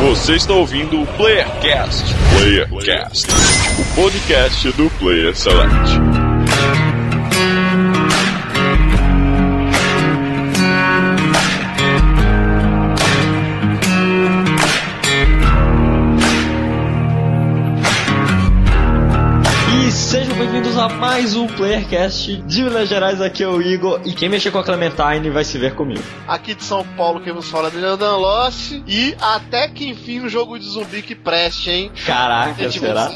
Você está ouvindo o Playercast. Playercast, o podcast do Player Select. E sejam bem-vindos a mais um Playercast de Minas Gerais. Aqui é o Igor e quem mexer com a Clementine vai se ver comigo. Aqui de São Paulo, quem nos fala é Leandro Lost. E até que enfim um jogo de zumbi que preste, hein? Caraca, será?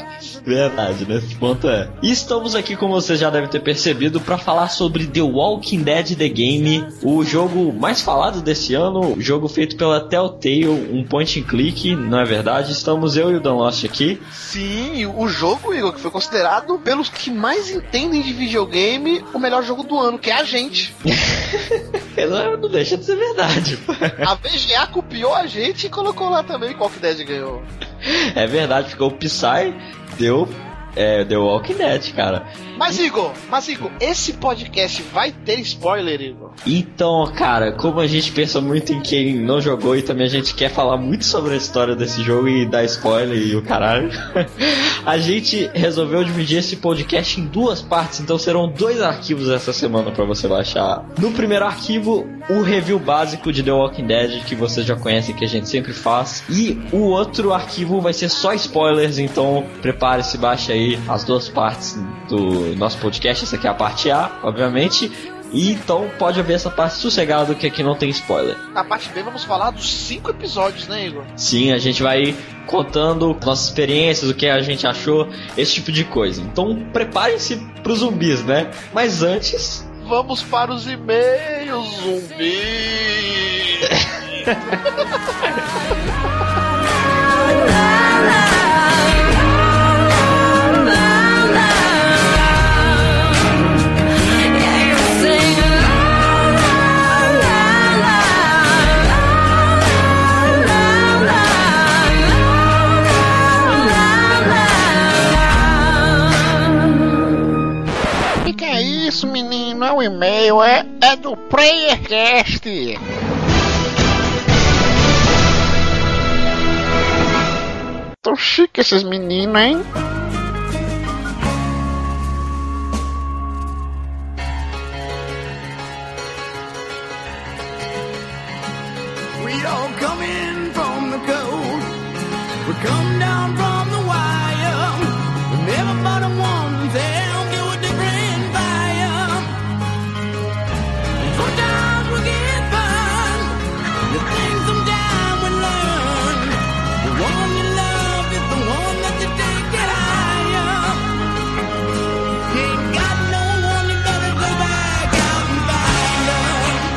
Verdade, nesse ponto é. E estamos aqui, como vocês já devem ter percebido, para falar sobre The Walking Dead The Game, o jogo mais falado desse ano, jogo feito pela Telltale, um point and click, não é verdade? Estamos eu e o Dan Lost aqui. Sim, o jogo, Igor, que foi considerado pelos que mais entendem de videogame o melhor jogo do ano, que é a gente. Não, não deixa de ser verdade. A VGA copiou a gente e colocou lá também qual que Dead ganhou. É verdade, ficou o Psy, deu é, The Walking Dead, cara. Mas Igor, mas Igor, esse podcast vai ter spoiler, Igor. Então, cara, como a gente pensa muito em quem não jogou e também a gente quer falar muito sobre a história desse jogo e dar spoiler e o caralho, a gente resolveu dividir esse podcast em duas partes, então serão dois arquivos essa semana pra você baixar. No primeiro arquivo, o review básico de The Walking Dead, que vocês já conhecem, que a gente sempre faz, e o outro arquivo vai ser só spoilers, então prepare-se, baixe aí as duas partes do nosso podcast, essa aqui é a parte A, obviamente. E então pode ouvir essa parte sossegado que aqui não tem spoiler. Na parte B vamos falar dos cinco episódios, né, Igor? Sim, a gente vai contando nossas experiências, o que a gente achou, esse tipo de coisa. Então preparem-se pros zumbis, né? Mas antes, Vamos para os e-mails, zumbi. e-mail, é, é do PlayerCast. Tão chique esses meninos, hein?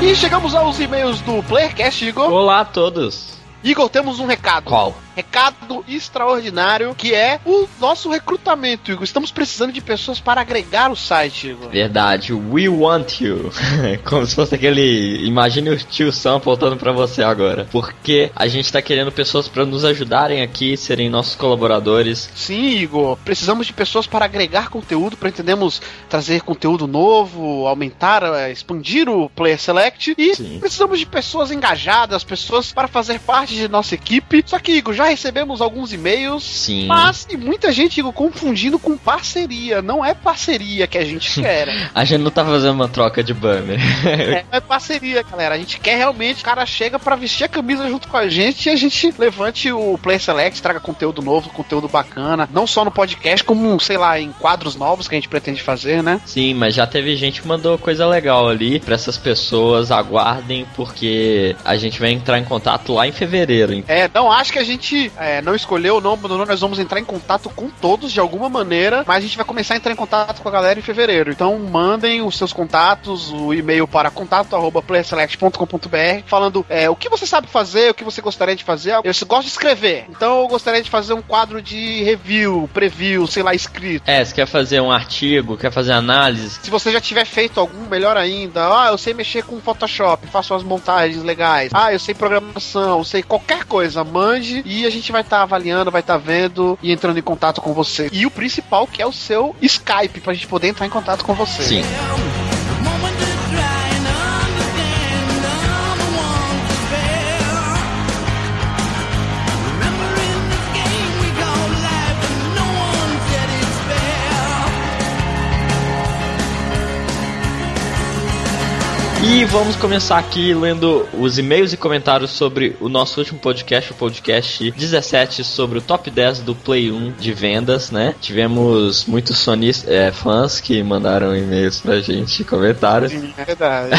E chegamos aos e-mails do Playercast, Igor. olá a todos. Igor, temos um recado. Qual? Recado extraordinário, que é o nosso recrutamento, Igor. Estamos precisando de pessoas para agregar o site, Igor. Verdade, we want you. Como se fosse aquele. Imagine o tio Sam apontando pra você agora. Porque a gente tá querendo pessoas pra nos ajudarem aqui, serem nossos colaboradores. Sim, Igor. Precisamos de pessoas para agregar conteúdo, pretendemos trazer conteúdo novo, aumentar, eh, expandir o Player Select. E Sim. precisamos de pessoas engajadas, pessoas para fazer parte de nossa equipe. Só que, Igor, já recebemos alguns e-mails. Sim. Mas, e muita gente, Igor, confundindo com parceria. Não é parceria que a gente quer. A gente não tá fazendo uma troca de banner. É, é parceria, galera. A gente quer realmente, o cara chega pra vestir a camisa junto com a gente e a gente levante o Play Select, traga conteúdo novo, conteúdo bacana, não só no podcast, como, sei lá, em quadros novos que a gente pretende fazer, né? Sim, mas já teve gente que mandou coisa legal ali pra essas pessoas. Aguardem, porque a gente vai entrar em contato lá em fevereiro. É, não acho que a gente é, não escolheu o nome, nós vamos entrar em contato com todos de alguma maneira, mas a gente vai começar a entrar em contato com a galera em fevereiro. Então mandem os seus contatos, o e-mail para contato.playerselect.com.br falando é, o que você sabe fazer, o que você gostaria de fazer. Eu gosto de escrever, então eu gostaria de fazer um quadro de review, preview, sei lá, escrito. É, você quer fazer um artigo, quer fazer análise? Se você já tiver feito algum, melhor ainda. Ah, eu sei mexer com Photoshop, faço as montagens legais. Ah, eu sei programação, sei qualquer coisa, mande e a gente vai estar avaliando, vai estar vendo e entrando em contato com você. E o principal que é o seu Skype pra gente poder entrar em contato com você. Sim. E vamos começar aqui lendo os e-mails e comentários sobre o nosso último podcast, o podcast 17, sobre o top 10 do Play 1 de vendas, né? Tivemos muitos sonis, é, fãs que mandaram e-mails pra gente, comentários. Sim, é verdade.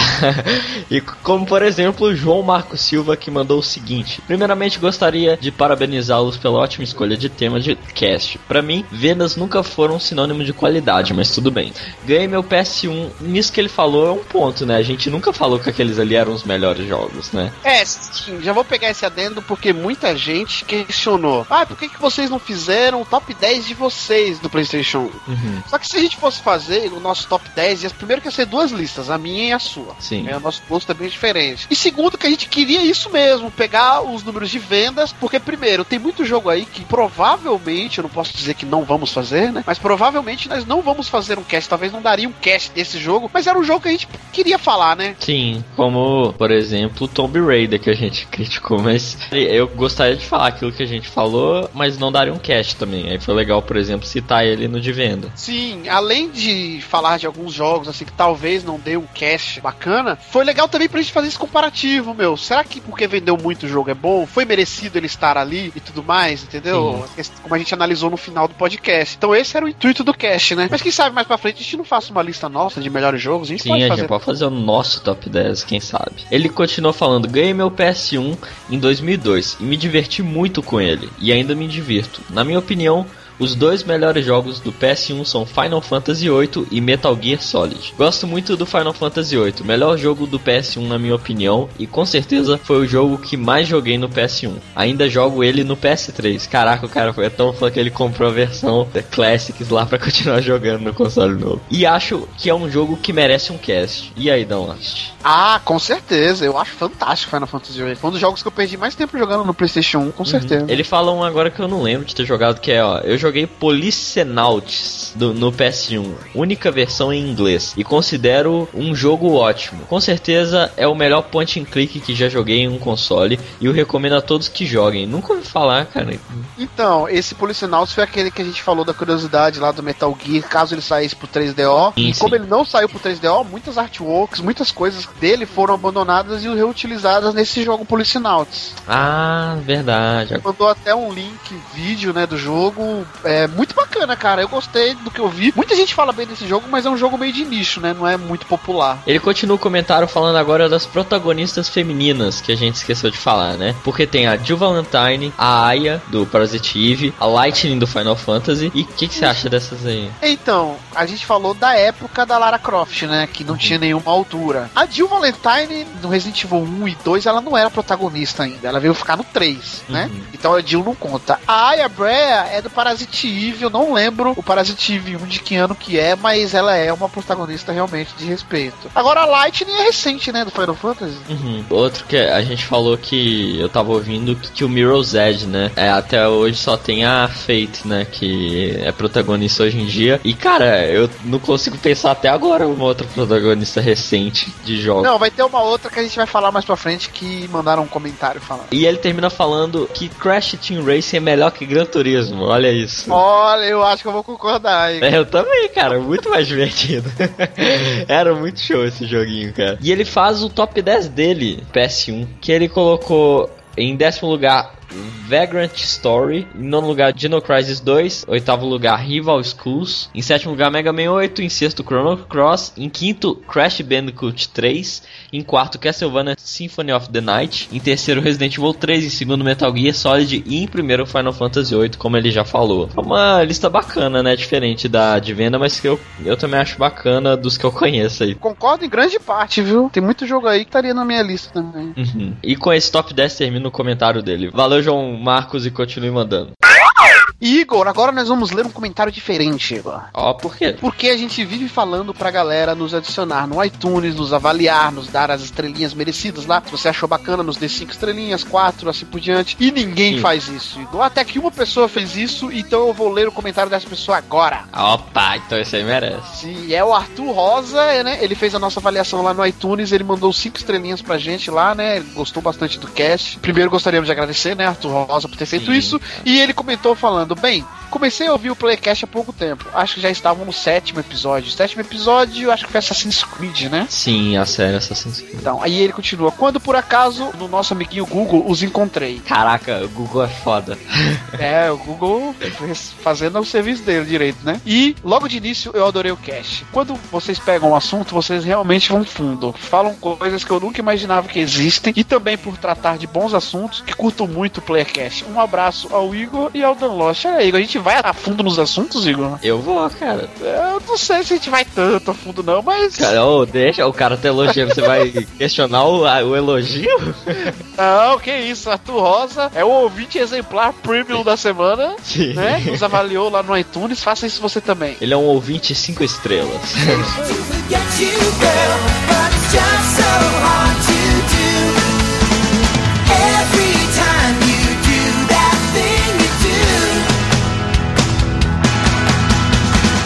e como por exemplo o João Marco Silva que mandou o seguinte: Primeiramente gostaria de parabenizá-los pela ótima escolha de tema de cast. Pra mim, vendas nunca foram sinônimo de qualidade, mas tudo bem. Ganhei meu PS1, nisso que ele falou é um ponto, né? A gente nunca falou que aqueles ali eram os melhores jogos, né? É, sim, já vou pegar esse adendo porque muita gente questionou. Ah, por que, que vocês não fizeram o top 10 de vocês do PlayStation 1? Uhum. Só que se a gente fosse fazer o nosso top 10, ia- primeiro que ia ser duas listas, a minha e a sua. Sim. É, o nosso gosto é bem diferente. E segundo, que a gente queria isso mesmo, pegar os números de vendas, porque primeiro, tem muito jogo aí que provavelmente, eu não posso dizer que não vamos fazer, né? Mas provavelmente nós não vamos fazer um cast, talvez não daria um cast desse jogo, mas era um jogo que a gente queria falar, né? Sim, como, por exemplo, o Tomb Raider que a gente criticou, mas eu gostaria de falar aquilo que a gente falou, mas não daria um cast também. Aí foi legal, por exemplo, citar ele no de venda. Sim, além de falar de alguns jogos assim que talvez não dê um cast bacana, foi legal também pra gente fazer esse comparativo, meu. Será que porque vendeu muito o jogo é bom? Foi merecido ele estar ali e tudo mais, entendeu? Como a gente analisou no final do podcast. Então esse era o intuito do cast, né? Mas quem sabe mais pra frente a gente não faça uma lista nossa de melhores jogos, a gente Sim, pode a fazer. gente pode fazer o nosso top 10, quem sabe. Ele continuou falando: ganhei meu PS1 em 2002 e me diverti muito com ele, e ainda me divirto. Na minha opinião, os dois melhores jogos do PS1 são Final Fantasy VIII e Metal Gear Solid. Gosto muito do Final Fantasy VIII, melhor jogo do PS1 na minha opinião, e com certeza foi o jogo que mais joguei no PS1. Ainda jogo ele no PS3. Caraca, o cara foi tão fã que ele comprou a versão da Classics lá pra continuar jogando no console novo. E acho que é um jogo que merece um cast. E aí, Down Last? Ah, com certeza. Eu acho fantástico Final Fantasy VIII. Foi um dos jogos que eu perdi mais tempo jogando no PlayStation 1, com certeza. Ele fala um agora que eu não lembro de ter jogado, que é, ó, eu joguei Policenauts do- no PS1, única versão em inglês, e considero um jogo ótimo. Com certeza é o melhor point and click que já joguei em um console, e eu recomendo a todos que joguem. Nunca ouvi falar, cara. Então, esse Policenauts foi aquele que a gente falou da curiosidade lá do Metal Gear, caso ele saísse pro 3DO. Sim, e como sim. ele não saiu pro 3DO, muitas artworks, muitas coisas dele foram abandonadas e reutilizadas nesse jogo Policenauts. Ah, verdade. Mandou até um link, vídeo, né, do jogo. É muito bacana, cara. Eu gostei do que eu vi. Muita gente fala bem desse jogo, mas é um jogo meio de nicho, né? Não é muito popular. Ele continua o comentário falando agora das protagonistas femininas, que a gente esqueceu de falar, né? Porque tem a Jill Valentine, a Aya, do Parasite Eve, a Lightning, do Final Fantasy. E o que, que você acha dessas aí? Então, a gente falou da época da Lara Croft, né? Que não tinha nenhuma altura. A Jill Valentine, no Resident Evil 1 e 2, ela não era protagonista ainda. Ela veio ficar no 3, né? Uhum. Então a Jill não conta. A Aya Brea é do Parasite Eve. Eu não lembro o Parasite Eve 1 de que ano que é, mas ela é uma protagonista realmente de respeito. Agora a Lightning é recente, né? Do Final Fantasy. Uhum. Outro que a gente falou que eu tava ouvindo que, que o Mirror's Edge, né? É, até hoje só tem a Fate, né? Que é protagonista hoje em dia. E cara, eu não consigo pensar até agora uma outra protagonista recente de jogos. Não, vai ter uma outra que a gente vai falar mais pra frente que mandaram um comentário falando. E ele termina falando que Crash Team Racing é melhor que Gran Turismo. Olha isso. Olha, eu acho que eu vou concordar aí. É, eu também, cara, muito mais divertido. Era muito show esse joguinho, cara. E ele faz o top 10 dele, PS1, que ele colocou em décimo lugar Vagrant Story, em nono lugar Dino Crisis 2, oitavo lugar Rival Schools, em sétimo lugar Mega Man 8, em sexto Chrono Cross, em quinto Crash Bandicoot 3, em quarto Castlevania Symphony of the Night, em terceiro Resident Evil 3, em segundo Metal Gear Solid e em primeiro Final Fantasy 8, como ele já falou. É uma lista bacana, né, diferente da de venda, mas que eu, eu também acho bacana dos que eu conheço aí. Concordo em grande parte, viu? Tem muito jogo aí que estaria na minha lista também. Uhum. E com esse top 10 termina o comentário dele. Valeu, João Marcos, e continue mandando. Igor, agora nós vamos ler um comentário diferente, Igor. Ó, por quê? Porque a gente vive falando pra galera nos adicionar no iTunes, nos avaliar, nos dar as estrelinhas merecidas lá. Se você achou bacana, nos dê cinco estrelinhas, quatro, assim por diante. E ninguém Sim. faz isso, Igor. Até que uma pessoa fez isso, então eu vou ler o comentário dessa pessoa agora. Opa, então esse aí merece. Sim, é o Arthur Rosa, é, né? Ele fez a nossa avaliação lá no iTunes, ele mandou cinco estrelinhas pra gente lá, né? Ele gostou bastante do cast. Primeiro gostaríamos de agradecer, né, Arthur Rosa, por ter feito Sim. isso. E ele comentou falando. falando, bem, comecei a ouvir o Playcast há pouco tempo. Acho que já estavam no sétimo episódio. Sétimo episódio, acho que foi Assassin's Creed, né? Sim, a série Assassin's Creed. Então, aí ele continua. Quando por acaso, no nosso amiguinho Google, os encontrei. Caraca, o Google é foda. É, o Google fazendo o serviço dele direito, né? E logo de início eu adorei o cast. Quando vocês pegam um assunto, vocês realmente vão fundo. Falam coisas que eu nunca imaginava que existem. E também por tratar de bons assuntos, que curto muito o Playercast. Um abraço ao Igor e ao Dan Lost. Olha aí, Igor, a gente vai a fundo nos assuntos, Igor? Eu vou, cara. Eu não sei se a gente vai tanto a fundo, não, mas. Cara, ô, deixa o cara te elogiando. Você vai questionar o, a- o elogio? Não, que isso, Arthur Rosa é o ouvinte exemplar premium da semana, Sim. né? Nos avaliou lá no iTunes, faça isso você também. Ele é um ouvinte cinco estrelas. forget you, girl,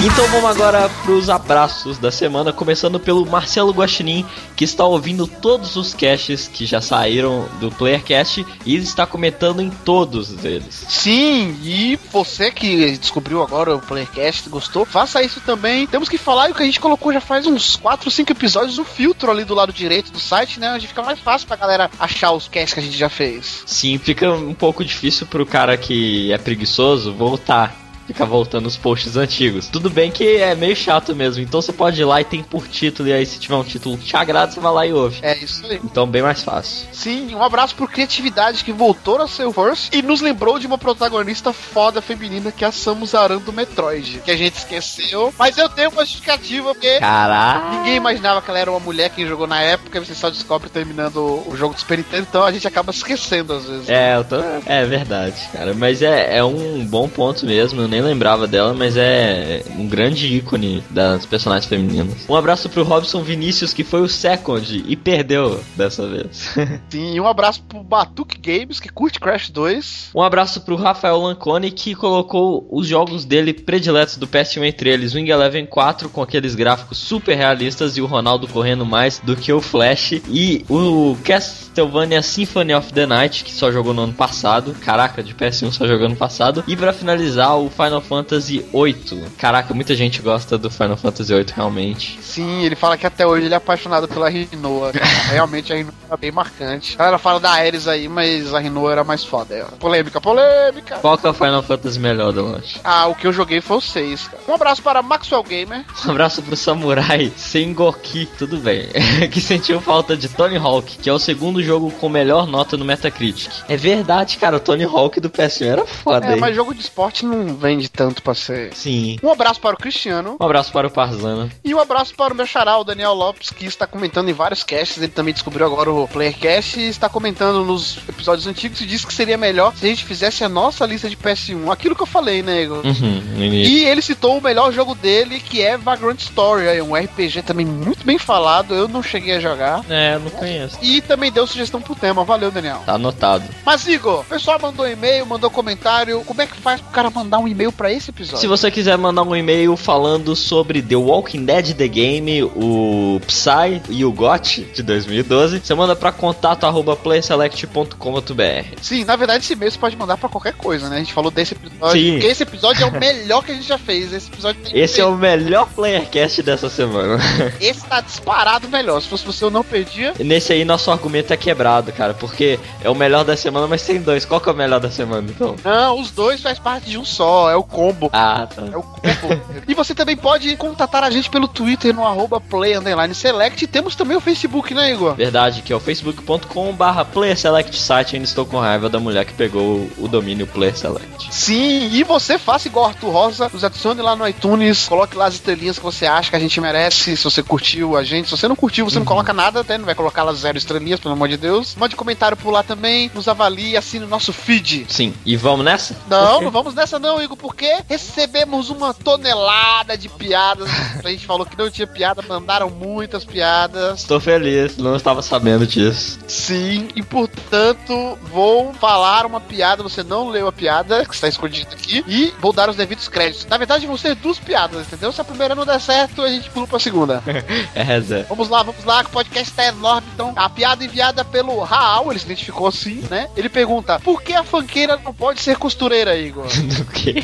Então vamos agora pros abraços da semana, começando pelo Marcelo Guaxinim, que está ouvindo todos os casts que já saíram do Playercast e está comentando em todos eles. Sim, e você que descobriu agora o Playcast, gostou, faça isso também. Temos que falar e o que a gente colocou já faz uns 4, 5 episódios, o filtro ali do lado direito do site, né? Onde fica mais fácil pra galera achar os casts que a gente já fez. Sim, fica um pouco difícil pro cara que é preguiçoso voltar. Ficar voltando os posts antigos. Tudo bem que é meio chato mesmo, então você pode ir lá e tem por título, e aí se tiver um título que te agrada, você vai lá e ouve. É isso aí. Então bem mais fácil. Sim, um abraço pro Criatividade que voltou a ser o First e nos lembrou de uma protagonista foda feminina que é a Samus Aran do Metroid, que a gente esqueceu. Mas eu tenho uma justificativa porque Caraca! ninguém imaginava que ela era uma mulher que jogou na época, você só descobre terminando o jogo do Super Nintendo, então a gente acaba esquecendo às vezes. É, eu tô... é verdade, cara. Mas é, é um bom ponto mesmo. Eu nem lembrava dela, mas é um grande ícone das personagens femininas. Um abraço pro Robson Vinícius, que foi o second e perdeu dessa vez. Sim, e um abraço pro Batuque Games, que curte Crash 2. um abraço pro Rafael Lancone, que colocou os jogos dele prediletos do PS1 entre eles: Wing Eleven 4 com aqueles gráficos super realistas e o Ronaldo correndo mais do que o Flash, e o Castlevania Symphony of the Night, que só jogou no ano passado. Caraca, de PS1 só jogou no passado. E pra finalizar, o Final Fantasy VIII. Caraca, muita gente gosta do Final Fantasy VIII, realmente. Sim, ele fala que até hoje ele é apaixonado pela Rinoa. cara. Realmente a Rinoa é bem marcante. A galera fala da Ares aí, mas a Rinoa era mais foda. é. Polêmica, polêmica. Qual que é o Final Fantasy melhor do longe? Ah, o que eu joguei foi o 6, cara. Um abraço para Maxwell Gamer. Um abraço pro Samurai Sengoki, tudo bem, que sentiu falta de Tony Hawk, que é o segundo jogo com melhor nota no Metacritic. É verdade, cara, o Tony Hawk do PS1 era foda, É, hein? mas jogo de esporte não vende tanto pra ser. Sim. Um abraço para o Cristiano. Um abraço para o Parzana. E um abraço para o meu xará, o Daniel Lopes, que está comentando em vários casts. Ele também descobriu agora o Playercast e está comentando nos episódios antigos e disse que seria melhor se a gente fizesse a nossa lista de PS1. Aquilo que eu falei, né, Igor? Uhum. E ele citou o melhor jogo dele, que é Vagrant Story, é um RPG também muito bem falado. Eu não cheguei a jogar. É, eu não conheço. E também deu sugestão pro tema. Valeu, Daniel. Tá anotado. Mas, Igor, o pessoal mandou e-mail, mandou comentário. Como é que faz pro cara mandar um e-mail pra esse episódio? Se você quiser mandar um e-mail falando sobre The Walking Dead The Game, o Psy e o GOT de 2012, você manda pra contato arroba playselect.com.br. Sim, na verdade, esse e-mail você pode mandar pra qualquer coisa, né? A gente falou desse episódio. Sim. Porque esse episódio é o melhor que a gente já fez. Esse episódio Esse é o melhor Playercast dessa semana. Esse tá disparado melhor. Se fosse você, eu não perdia. E Nesse aí nosso argumento é quebrado, cara, porque é o melhor da semana, mas tem dois. Qual que é o melhor da semana, então? Não, os dois faz parte de um só. É o combo. Ah, tá. É o combo. e você também pode contatar a gente pelo Twitter no arroba play underline select. E temos também o Facebook, né, Igor? Verdade, que é o facebook.com barra playerselect site. Ainda estou com raiva da mulher que pegou o domínio Player Select. Sim, e você faça igual Arthur Rosa, nos adicione lá no iTunes, coloque lá as estrelinhas que você acha que a gente merece, se você curtiu a gente. Se você não curtiu, você não coloca nada, até não vai colocar lá zero estrelinhas, pelo amor de Deus. Mande comentário por lá também, nos avalie, assine o nosso feed. Sim, e vamos nessa? Não, não vamos nessa não, Igor, porque recebemos uma tonelada de piadas. A gente falou que não tinha piada, mandaram muitas piadas. Estou feliz, não estava sabendo disso. Sim, e portanto vou falar uma piada. Você não leu a piada que está escondida aqui e vou dar os devidos créditos. Na verdade, vão ser duas piadas, entendeu? Se a primeira não der certo, a gente pula pra segunda. É. Vamos lá, vamos lá, que o podcast tá enorme. Então, a piada enviada pelo Raul, ele se identificou assim, né? Ele pergunta: por que a fanqueira não pode ser costureira, Igor? Do quê?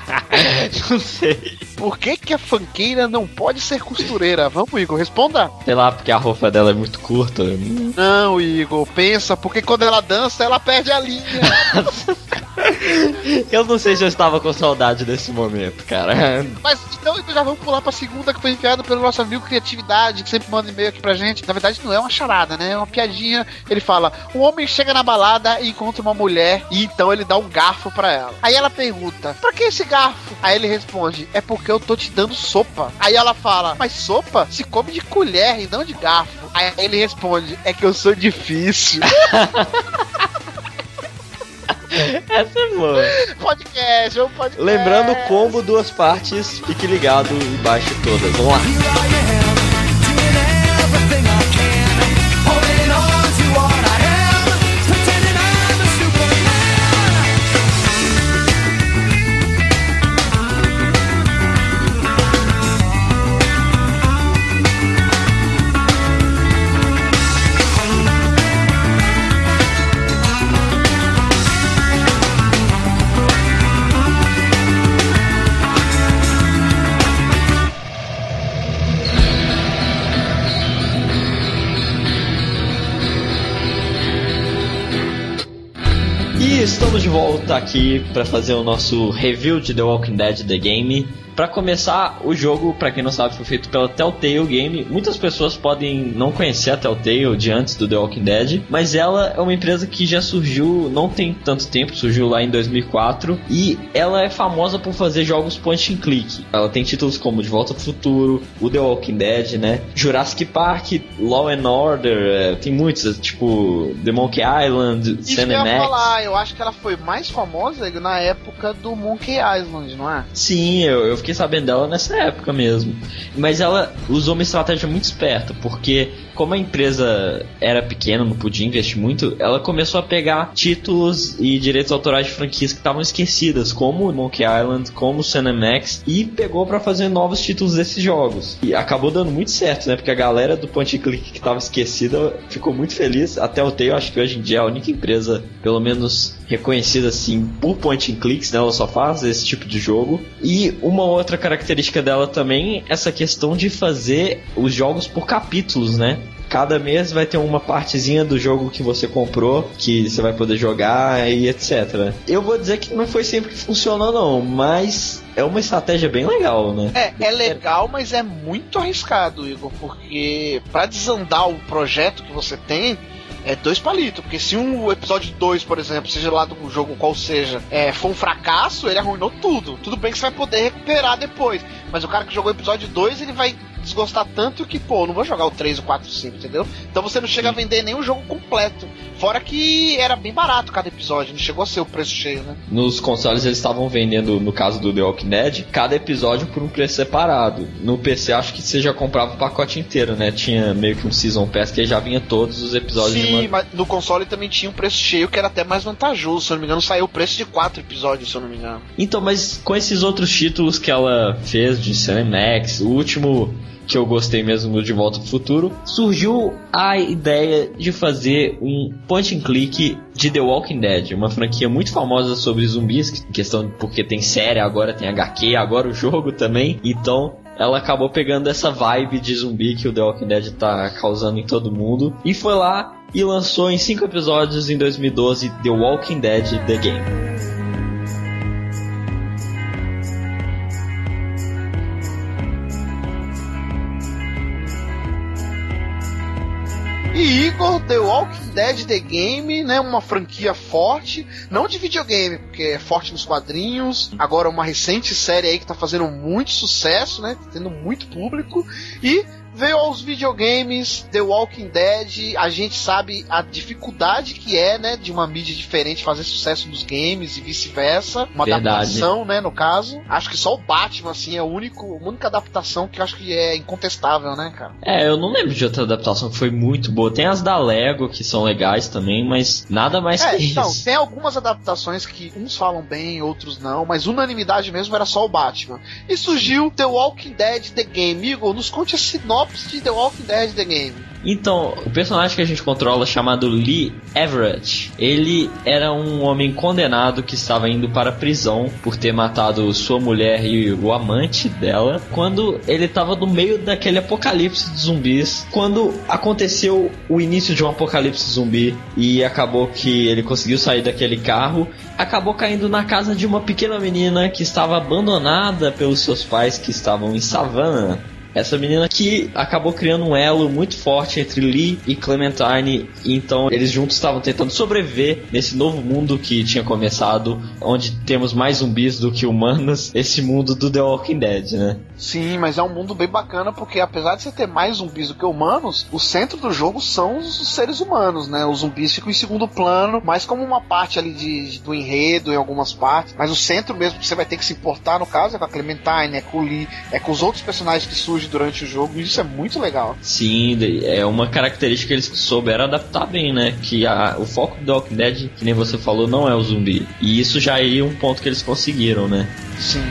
Não sei. Por que, que a fanqueira não pode ser costureira? Vamos, Igor, responda. Sei lá, porque a roupa dela é muito curta. Não, Igor, pensa, porque quando ela dança, ela perde a linha. Eu não sei se eu estava com saudade desse momento, cara. Mas então, então já vamos pular pra segunda que foi enviada pelo nosso amigo Criatividade, que sempre manda e-mail aqui pra gente. Na verdade, não é uma charada, né? É uma piadinha. Ele fala: um homem chega na balada e encontra uma mulher, e então ele dá um garfo pra ela. Aí ela pergunta: pra que esse garfo? Aí ele responde: é porque eu tô te dando sopa. Aí ela fala: mas sopa se come de colher e não de garfo. Aí ele responde: é que eu sou difícil. Essa é boa. podcast, é um podcast. Lembrando o combo, duas partes, fique ligado e baixe todas. Vamos lá. Volta aqui para fazer o nosso review de The Walking Dead The Game. Para começar, o jogo, para quem não sabe, foi feito pela Telltale Game. Muitas pessoas podem não conhecer a Telltale de antes do The Walking Dead, mas ela é uma empresa que já surgiu não tem tanto tempo, surgiu lá em 2004 e ela é famosa por fazer jogos point and click. Ela tem títulos como De Volta ao Futuro, o The Walking Dead, né? Jurassic Park, Law and Order, é, tem muitos, tipo The Monkey Island, Isso que eu ia falar, eu acho que ela foi mais famosa na época do Monkey Island, não é? Sim, eu, eu fiquei sabendo dela nessa época mesmo. Mas ela usou uma estratégia muito esperta, porque como a empresa era pequena, não podia investir muito, ela começou a pegar títulos e direitos autorais de franquias que estavam esquecidas, como Monkey Island, como Cinemax, e pegou pra fazer novos títulos desses jogos. E acabou dando muito certo, né? Porque a galera do Point Click que estava esquecida ficou muito feliz. Até o Telltale, acho que hoje em dia é a única empresa, pelo menos reconhecida assim por point and clicks, né? Ela só faz esse tipo de jogo. E uma outra característica dela também essa questão de fazer os jogos por capítulos, né? Cada mês vai ter uma partezinha do jogo que você comprou, que você vai poder jogar e etc. Eu vou dizer que não foi sempre que funcionou não, mas é uma estratégia bem legal, né? É, é legal, mas é muito arriscado, Igor, porque pra desandar o projeto que você tem, é dois palitos. Porque se um episódio 2, por exemplo, seja lá do jogo qual seja, é, for um fracasso, ele arruinou tudo. Tudo bem que você vai poder recuperar depois. Mas o cara que jogou o episódio 2, ele vai desgostar tanto que, pô, não vou jogar o 3, o 4, o 5, entendeu? Então você não chega a vender o jogo completo. Fora que era bem barato cada episódio, não chegou a ser o preço cheio, né? Nos consoles eles estavam vendendo, no caso do The Walking Dead, cada episódio por um preço separado. No PC acho que você já comprava o pacote inteiro, né? Tinha meio que um Season Pass que já vinha todos os episódios de Sim, uma... mas no console também tinha um preço cheio que era até mais vantajoso. Se eu não me engano, saiu o preço de quatro episódios, se eu não me engano. Então, mas com esses outros títulos que ela fez de Cinemax, o último que eu gostei mesmo do De Volta ao Futuro, surgiu a ideia de fazer um point and click de The Walking Dead, uma franquia muito famosa sobre zumbis, questão porque tem série, agora tem HQ, agora o jogo também. Então, ela acabou pegando essa vibe de zumbi que o The Walking Dead tá causando em todo mundo e foi lá e lançou em cinco episódios em 2012 The Walking Dead The Game. Igor, The Walking Dead The Game, né? Uma franquia forte, não de videogame, porque é forte nos quadrinhos. Agora uma recente série aí que tá fazendo muito sucesso, né? Tendo muito público. E veio aos videogames, The Walking Dead, a gente sabe a dificuldade que é, né, de uma mídia diferente fazer sucesso nos games e vice-versa. Uma Verdade. adaptação, né, no caso. Acho que só o Batman, assim, é o único, a única adaptação que eu acho que é incontestável, né, cara? É, eu não lembro de outra adaptação que foi muito boa. Tem as da Lego que são legais também, mas nada mais É, que então, isso. tem algumas adaptações que uns falam bem, outros não, mas unanimidade mesmo era só o Batman. E surgiu The Walking Dead The Game. Igor, nos conte a sinopse de The Walking Dead The Game. Então, o personagem que a gente controla, chamado Lee Everett, ele era um homem condenado que estava indo para a prisão por ter matado sua mulher e o amante dela, quando ele estava no meio daquele apocalipse de zumbis, quando aconteceu o início de um apocalipse zumbi e acabou que ele conseguiu sair daquele carro, acabou caindo na casa de uma pequena menina que estava abandonada pelos seus pais que estavam em Savannah. Essa menina que acabou criando um elo muito forte entre Lee e Clementine, e então eles juntos estavam tentando sobreviver nesse novo mundo que tinha começado, onde temos mais zumbis do que humanos, esse mundo do The Walking Dead, né? Sim, mas é um mundo bem bacana porque apesar de você ter mais zumbis do que humanos, o centro do jogo são os seres humanos, né? Os zumbis ficam em segundo plano, mais como uma parte ali de, do enredo em algumas partes, mas o centro mesmo que você vai ter que se importar no caso é com a Clementine, é com o Lee, é com os outros personagens que surgem durante o jogo, e isso é muito legal. Sim, é uma característica que eles souberam adaptar bem, né? Que a- o foco do Walking Dead, que nem você falou, não é o zumbi. E isso já é um ponto que eles conseguiram, né? Sim.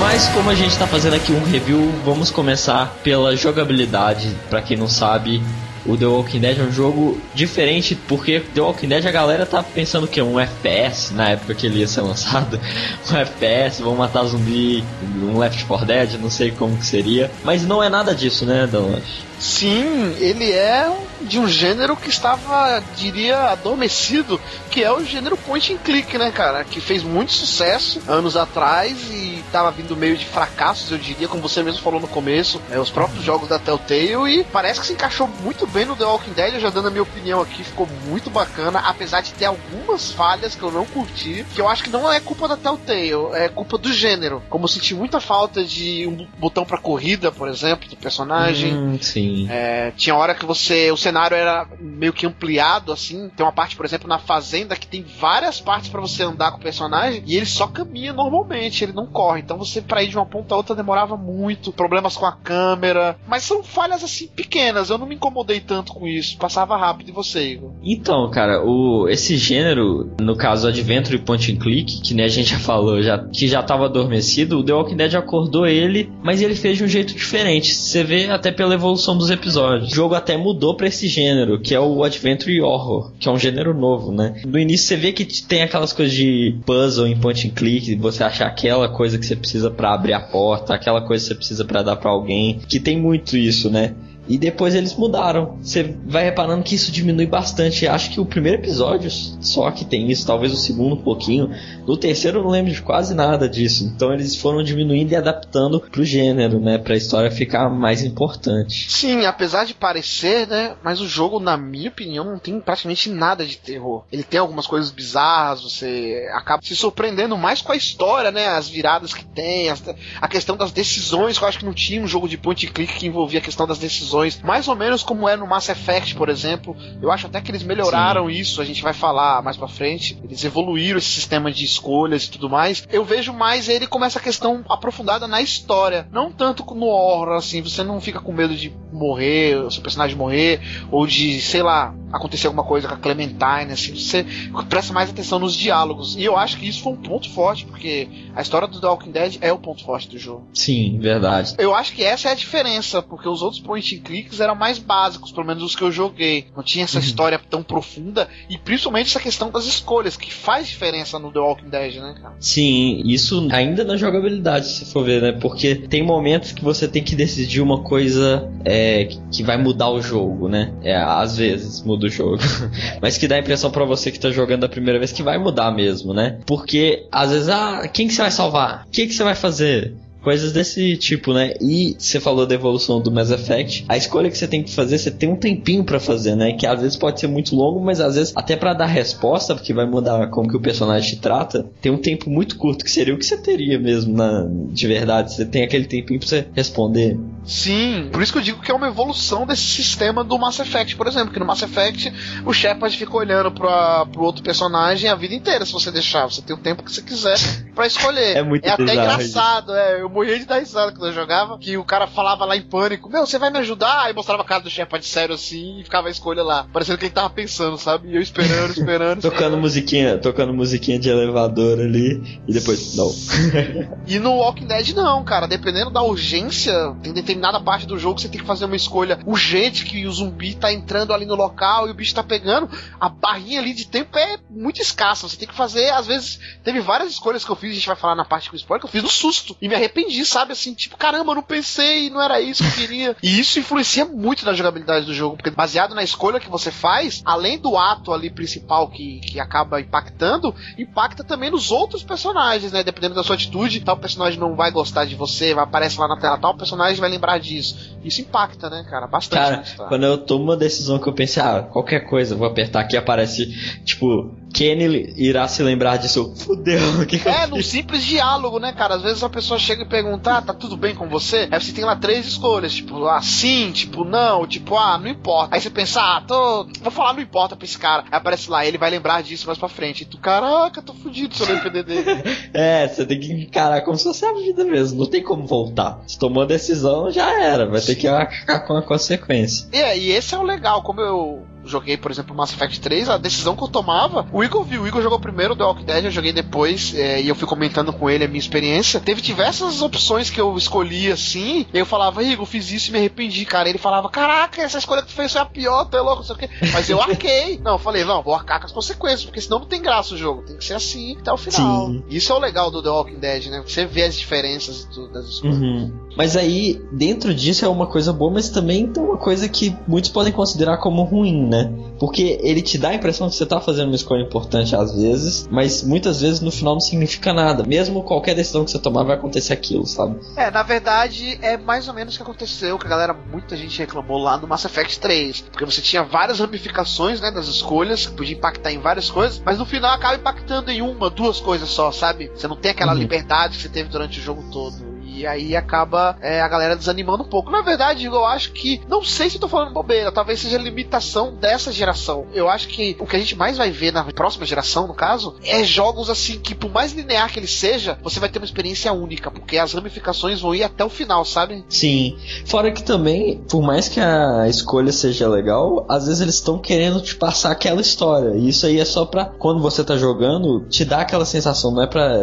Mas como a gente tá fazendo aqui um review, vamos começar pela jogabilidade. Pra quem não sabe, o The Walking Dead é um jogo diferente, porque The Walking Dead a galera tá pensando que é um FPS na época que ele ia ser lançado. Um FPS, vão matar zumbi, um Left 4 Dead, não sei como que seria. Mas não é nada disso, né, Dalanche? Sim, ele é de um gênero que estava, diria, adormecido, que é o gênero point and click, né, cara? Que fez muito sucesso anos atrás e estava vindo meio de fracassos, eu diria, como você mesmo falou no começo, né, os próprios jogos da Telltale e parece que se encaixou muito bem no The Walking Dead, eu já dando a minha opinião aqui, ficou muito bacana, apesar de ter algumas falhas que eu não curti, que eu acho que não é culpa da Telltale, é culpa do gênero. Como eu senti muita falta de um botão pra corrida, por exemplo, do personagem. Hum, sim. É, tinha hora que você. O cenário era meio que ampliado, assim. Tem uma parte, por exemplo, na fazenda que tem várias partes pra você andar com o personagem e ele só caminha normalmente, ele não corre. Então você, pra ir de uma ponta a outra, demorava muito. Problemas com a câmera. Mas são falhas assim pequenas. Eu não me incomodei tanto com isso. Passava rápido. E você, Igor? Então, cara, o, esse gênero, no caso Adventure Point and Click, que nem a gente já falou, já, que já tava adormecido, o The Walking Dead acordou ele, mas ele fez de um jeito diferente. Você vê até pela evolução dos episódios. O jogo até mudou pra esse gênero, que é o Adventure Horror, que é um gênero novo, né? No início você vê que tem aquelas coisas de puzzle em Point and Click, você achar aquela coisa que você precisa pra abrir a porta, aquela coisa que você precisa pra dar pra alguém, que tem muito isso, né? E depois eles mudaram. Você vai reparando que isso diminui bastante. Acho que o primeiro episódio só que tem isso, talvez o segundo um pouquinho. No terceiro eu não lembro de quase nada disso. Então eles foram diminuindo e adaptando pro gênero, né? Pra história ficar mais importante. Sim, apesar de parecer, né? Mas o jogo, na minha opinião, não tem praticamente nada de terror. Ele tem algumas coisas bizarras, você acaba se surpreendendo mais com a história, né? As viradas que tem, a questão das decisões, que eu acho que não tinha um jogo de point click que envolvia a questão das decisões. Mais ou menos como é no Mass Effect, por exemplo. Eu acho até que eles melhoraram isso, a gente vai falar mais pra frente. Eles evoluíram esse sistema de escolhas e tudo mais. Eu vejo mais ele como essa questão aprofundada na história. Não tanto no horror, assim. Você não fica com medo de morrer, o seu personagem morrer, ou de, sei lá, acontecer alguma coisa com a Clementine, assim. Você presta mais atenção nos diálogos. E eu acho que isso foi um ponto forte, porque a história do The Walking Dead é o ponto forte do jogo. Sim, verdade. Eu acho que essa é a diferença, porque os outros point and clicks eram mais básicos, pelo menos os que eu joguei. Não tinha essa história tão profunda e principalmente essa questão das escolhas, que faz diferença no The Walking Dead, né, cara? Sim, isso ainda na jogabilidade, se for ver, né? Porque tem momentos que você tem que decidir uma coisa é, que vai mudar o jogo, né? É, às vezes muda o jogo. Mas que dá a impressão pra você que tá jogando a primeira vez que vai mudar mesmo, né? Porque às vezes, ah, quem que você vai salvar? O que que você vai fazer? Coisas desse tipo, né? E você falou da evolução do Mass Effect. A escolha que você tem que fazer, você tem um tempinho pra fazer, né? Que às vezes pode ser muito longo, mas às vezes até pra dar resposta, porque vai mudar como que o personagem te trata, tem um tempo muito curto, que seria o que você teria mesmo na, de verdade. Você tem aquele tempinho pra você responder. Sim, por isso que eu digo que é uma evolução desse sistema do Mass Effect, por exemplo, que no Mass Effect o Shepard fica olhando pra, pro outro personagem a vida inteira, se você deixar. Você tem o tempo que você quiser pra escolher. É muito até bizarro engraçado, é. Eu morria de dar risada quando eu jogava, que o cara falava lá em pânico, meu, você vai me ajudar? Aí mostrava a cara do Shepard sério assim e ficava a escolha lá. Parecendo que ele tava pensando, sabe? E eu esperando, esperando. Tocando musiquinha, tocando musiquinha de elevador ali, e depois, não. E no Walking Dead não, cara. Dependendo da urgência, tem determinada parte do jogo que você tem que fazer uma escolha urgente, que o zumbi tá entrando ali no local e o bicho tá pegando. A barrinha ali de tempo é muito escassa. Você tem que fazer, às vezes, teve várias escolhas que eu fiz, a gente vai falar na parte com spoiler, que eu fiz no susto. E me arrependi, sabe? Assim, tipo, caramba, eu não pensei, não era isso que eu queria. e isso influencia muito na jogabilidade do jogo, porque baseado na escolha que você faz, além do ato ali principal que, que acaba impactando, impacta também nos outros personagens, né? Dependendo da sua atitude, tal personagem não vai gostar de você, vai aparecer lá na tela, tal personagem vai lembrar disso. Isso impacta, né, cara? Bastante. Cara, quando eu tomo uma decisão que eu pensei, ah, qualquer coisa, vou apertar aqui, aparece, tipo, Kenny irá se lembrar disso. Fudeu, o que, que É, num simples diálogo, né, cara? Às vezes a pessoa chega e pergunta, ah, tá tudo bem com você? Aí você tem lá três escolhas, tipo, ah, sim, tipo, não, tipo, ah, não importa. Aí você pensa, ah, tô. Vou falar, não importa pra esse cara. Aí aparece lá, ele vai lembrar disso mais pra frente. E tu, caraca, tô fudido se eu depender dele. É, você tem que encarar como se fosse a vida mesmo, não tem como voltar. Se tomou a decisão, já era, vai ter que arcar com a consequência. E, é, e esse é o legal, como eu joguei, por exemplo, Mass Effect 3, a decisão que eu tomava, o Igor viu, o Igor jogou primeiro The Walking Dead, eu joguei depois, é, e eu fui comentando com ele a minha experiência. Teve diversas opções que eu escolhi assim, e eu falava, Igor, fiz isso e me arrependi, cara. Ele falava, caraca, essa escolha que tu fez foi a pior, tu é louco, não sei o quê. Mas eu arquei. não, eu falei, não, vou arcar com as consequências, porque senão não tem graça o jogo, tem que ser assim até o final. Sim. Isso é o legal do The Walking Dead, né? Você vê as diferenças do- das escolhas. Uhum. Mas aí, dentro disso é uma coisa boa, mas também tem uma coisa que muitos podem considerar como ruim, né? Porque ele te dá a impressão que você tá fazendo uma escolha importante às vezes, mas muitas vezes no final não significa nada. Mesmo qualquer decisão que você tomar vai acontecer aquilo, sabe? É, na verdade, é mais ou menos o que aconteceu, que a galera, muita gente reclamou lá no Mass Effect 3. Porque você tinha várias ramificações, né, das escolhas, que podia impactar em várias coisas, mas no final acaba impactando em uma, duas coisas só, sabe? Você não tem aquela Uhum. liberdade que você teve durante o jogo todo. E aí acaba é, a galera desanimando um pouco. Na verdade, eu acho que. Não sei se eu tô falando bobeira, talvez seja a limitação dessa geração. Eu acho que o que a gente mais vai ver na próxima geração, no caso, é jogos assim que, por mais linear que ele seja, você vai ter uma experiência única, porque as ramificações vão ir até o final, sabe? Sim. Fora que também, por mais que a escolha seja legal, às vezes eles estão querendo te passar aquela história. E isso aí é só pra, quando você tá jogando, te dar aquela sensação, não é pra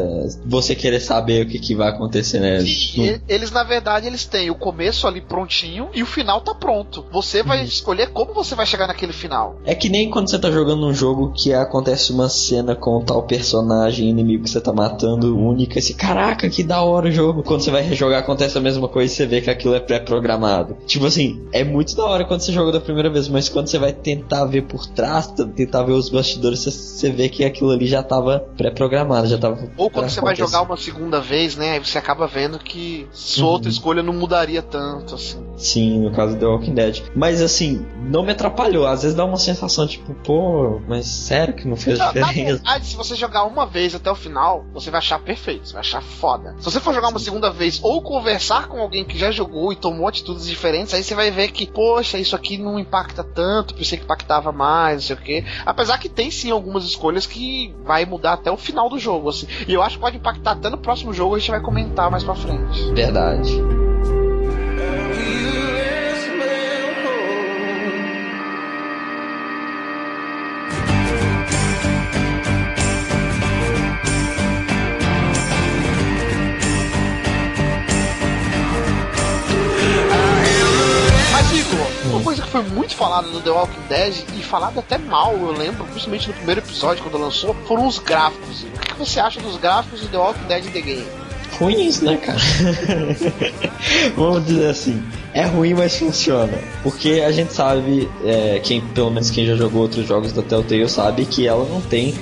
você querer saber o que, que vai acontecer, né? Sim, e- eles na verdade eles têm o começo ali prontinho e o final tá pronto. Você vai escolher como você vai chegar naquele final. É que nem quando você tá jogando um jogo que acontece uma cena com o tal personagem inimigo que você tá matando única, esse caraca, que da hora o jogo. Quando você vai rejogar acontece a mesma coisa e você vê que aquilo é pré-programado. Tipo assim, é muito da hora quando você joga da primeira vez, mas quando você vai tentar ver por trás, tentar ver os bastidores, você, você vê que aquilo ali já tava pré-programado, já tava. Ou quando você vai jogar uma segunda vez, né? Aí você acaba vendo que sua Uhum. outra escolha não mudaria tanto, assim. Sim, no caso do The Walking Dead. Mas assim, não me atrapalhou. Às vezes dá uma sensação tipo, pô, mas sério que não fez Não, na diferença? verdade, se você jogar uma vez até o final, você vai achar perfeito, você vai achar foda. Se você for jogar uma segunda vez ou conversar com alguém que já jogou e tomou atitudes diferentes, aí você vai ver que, poxa, isso aqui não impacta tanto, pensei que impactava mais, não sei o quê. Apesar que tem sim algumas escolhas que vai mudar até o final do jogo, assim. E eu acho que pode impactar até no próximo jogo, a gente vai comentar mais pra frente. Verdade. Uma coisa que foi muito falada no The Walking Dead, e falada até mal, eu lembro, principalmente no primeiro episódio, quando lançou, foram os gráficos. O que que você acha dos gráficos do The Walking Dead The Game? ruins, né, cara? Vamos dizer assim, é ruim, mas funciona. Porque a gente sabe, é, quem, pelo menos quem já jogou outros jogos da Telltale sabe que ela não tem